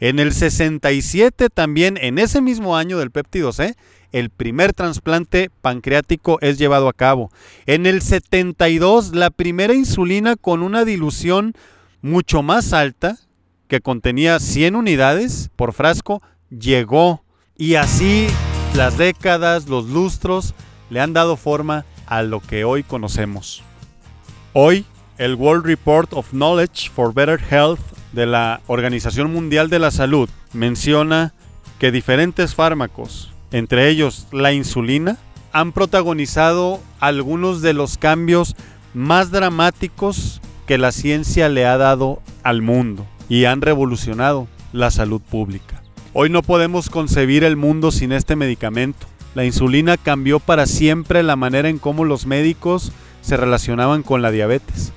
En el 67 también, en ese mismo año del péptido C, el primer trasplante pancreático es llevado a cabo. En el 72, la primera insulina con una dilución mucho más alta, que contenía 100 unidades por frasco, llegó. Y así las décadas, los lustros, le han dado forma a lo que hoy conocemos. Hoy, el World Report of Knowledge for Better Health de la Organización Mundial de la Salud menciona que diferentes fármacos, entre ellos la insulina, han protagonizado algunos de los cambios más dramáticos que la ciencia le ha dado al mundo y han revolucionado la salud pública. Hoy no podemos concebir el mundo sin este medicamento. La insulina cambió para siempre la manera en cómo los médicos se relacionaban con la diabetes.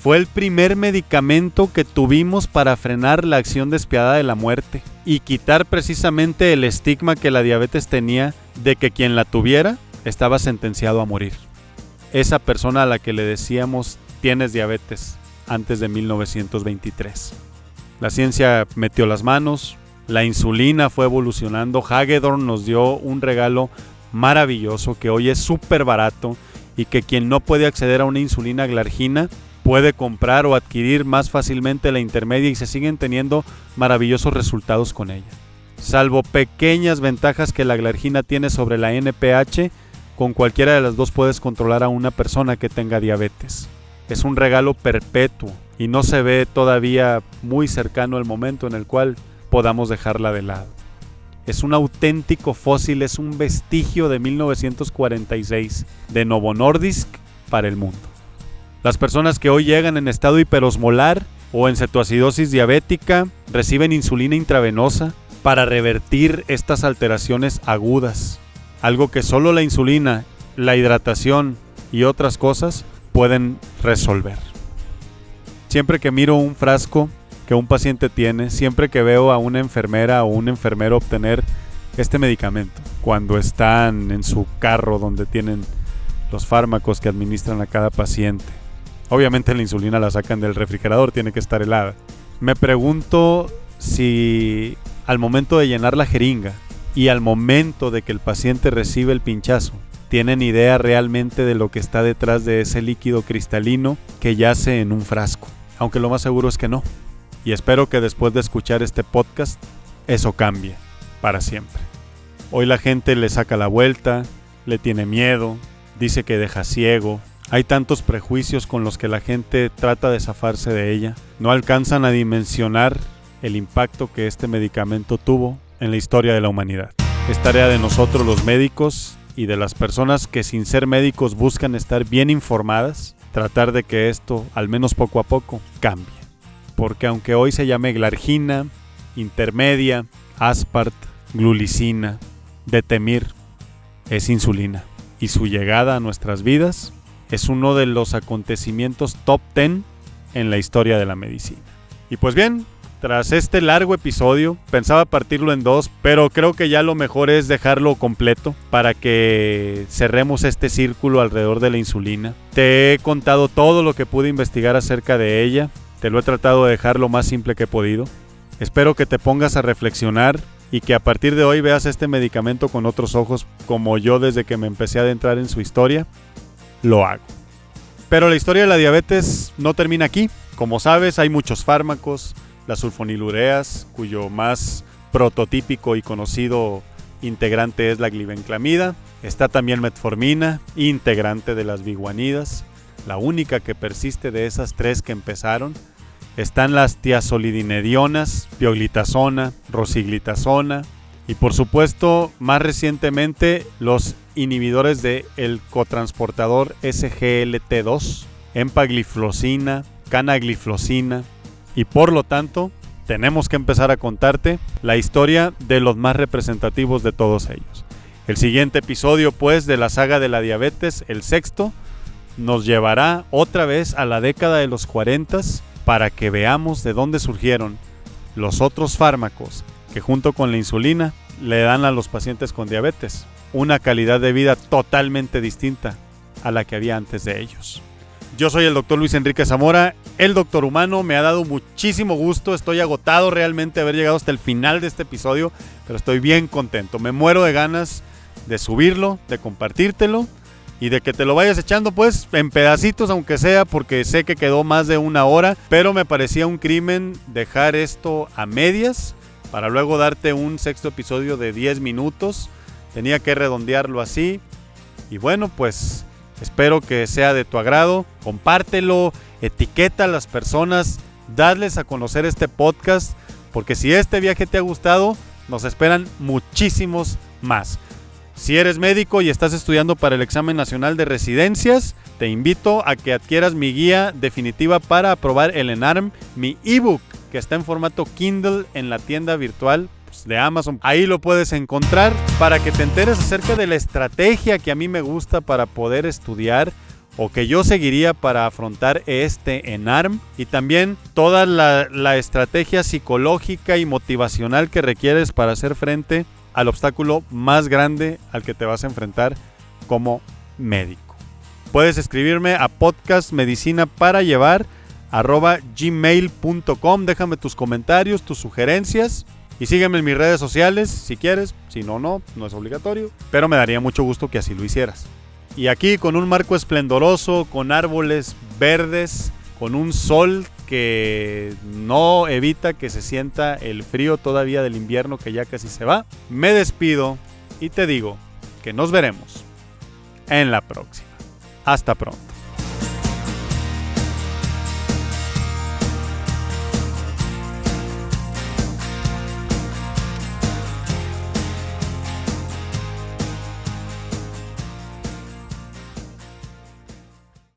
Fue el primer medicamento que tuvimos para frenar la acción despiadada de la muerte y quitar precisamente el estigma que la diabetes tenía de que quien la tuviera estaba sentenciado a morir. Esa persona a la que le decíamos tienes diabetes antes de 1923. La ciencia metió las manos, la insulina fue evolucionando. Hagedorn nos dio un regalo maravilloso que hoy es súper barato y que quien no puede acceder a una insulina glargina puede comprar o adquirir más fácilmente la intermedia y se siguen teniendo maravillosos resultados con ella. Salvo pequeñas ventajas que la glargina tiene sobre la NPH, con cualquiera de las dos puedes controlar a una persona que tenga diabetes. Es un regalo perpetuo y no se ve todavía muy cercano el momento en el cual podamos dejarla de lado. Es un auténtico fósil, es un vestigio de 1946 de Novo Nordisk para el mundo. Las personas que hoy llegan en estado hiperosmolar o en cetoacidosis diabética reciben insulina intravenosa para revertir estas alteraciones agudas, algo que solo la insulina, la hidratación y otras cosas pueden resolver. Siempre que miro un frasco que un paciente tiene siempre que veo a una enfermera o un enfermero obtener este medicamento cuando están en su carro donde tienen los fármacos que administran a cada paciente. Obviamente la insulina la sacan del refrigerador, tiene que estar helada. Me pregunto si al momento de llenar la jeringa y al momento de que el paciente recibe el pinchazo, tienen idea realmente de lo que está detrás de ese líquido cristalino que yace en un frasco. Aunque lo más seguro es que no. Y espero que después de escuchar este podcast, eso cambie para siempre. Hoy la gente le saca la vuelta, le tiene miedo, dice que deja ciego. Hay tantos prejuicios con los que la gente trata de zafarse de ella. No alcanzan a dimensionar el impacto que este medicamento tuvo en la historia de la humanidad. Es tarea de nosotros los médicos y de las personas que sin ser médicos buscan estar bien informadas, tratar de que esto, al menos poco a poco, cambie porque aunque hoy se llame glargina, intermedia, aspart, glulicina, detemir, es insulina. Y su llegada a nuestras vidas es uno de los acontecimientos top 10 en la historia de la medicina. Y pues bien, tras este largo episodio, pensaba partirlo en dos, pero creo que ya lo mejor es dejarlo completo para que cerremos este círculo alrededor de la insulina. Te he contado todo lo que pude investigar acerca de ella, te lo he tratado de dejar lo más simple que he podido. Espero que te pongas a reflexionar y que a partir de hoy veas este medicamento con otros ojos como yo desde que me empecé a adentrar en su historia, lo hago. Pero la historia de la diabetes no termina aquí. Como sabes, hay muchos fármacos, las sulfonilureas, cuyo más prototípico y conocido integrante es la glibenclamida. Está también metformina, integrante de las biguanidas la única que persiste de esas tres que empezaron. Están las tiazolidinedionas, pioglitazona, rosiglitazona y por supuesto más recientemente los inhibidores del el cotransportador SGLT2, empagliflosina, canagliflosina y por lo tanto tenemos que empezar a contarte la historia de los más representativos de todos ellos. El siguiente episodio pues de la saga de la diabetes, el sexto, nos llevará otra vez a la década de los 40 para que veamos de dónde surgieron los otros fármacos que junto con la insulina le dan a los pacientes con diabetes una calidad de vida totalmente distinta a la que había antes de ellos. Yo soy el doctor Luis Enrique Zamora, el doctor humano, me ha dado muchísimo gusto, estoy agotado realmente de haber llegado hasta el final de este episodio, pero estoy bien contento, me muero de ganas de subirlo, de compartírtelo y de que te lo vayas echando pues en pedacitos aunque sea porque sé que quedó más de una hora, pero me parecía un crimen dejar esto a medias para luego darte un sexto episodio de 10 minutos, tenía que redondearlo así y bueno pues Espero que sea de tu agrado. Compártelo, etiqueta a las personas, dadles a conocer este podcast, porque si este viaje te ha gustado, nos esperan muchísimos más. Si eres médico y estás estudiando para el examen nacional de residencias, te invito a que adquieras mi guía definitiva para aprobar el ENARM, mi ebook que está en formato Kindle en la tienda virtual de Amazon. Ahí lo puedes encontrar para que te enteres acerca de la estrategia que a mí me gusta para poder estudiar o que yo seguiría para afrontar este en ARM y también toda la, estrategia psicológica y motivacional que requieres para hacer frente al obstáculo más grande al que te vas a enfrentar como médico. Puedes escribirme a podcast medicina para llevar gmail.com. Déjame tus comentarios, tus sugerencias y sígueme en mis redes sociales si quieres, si no, no, no es obligatorio, pero me daría mucho gusto que así lo hicieras. Y aquí con un marco esplendoroso, con árboles verdes, con un sol que no evita que se sienta el frío todavía del invierno que ya casi se va, me despido y te digo que nos veremos en la próxima. Hasta pronto.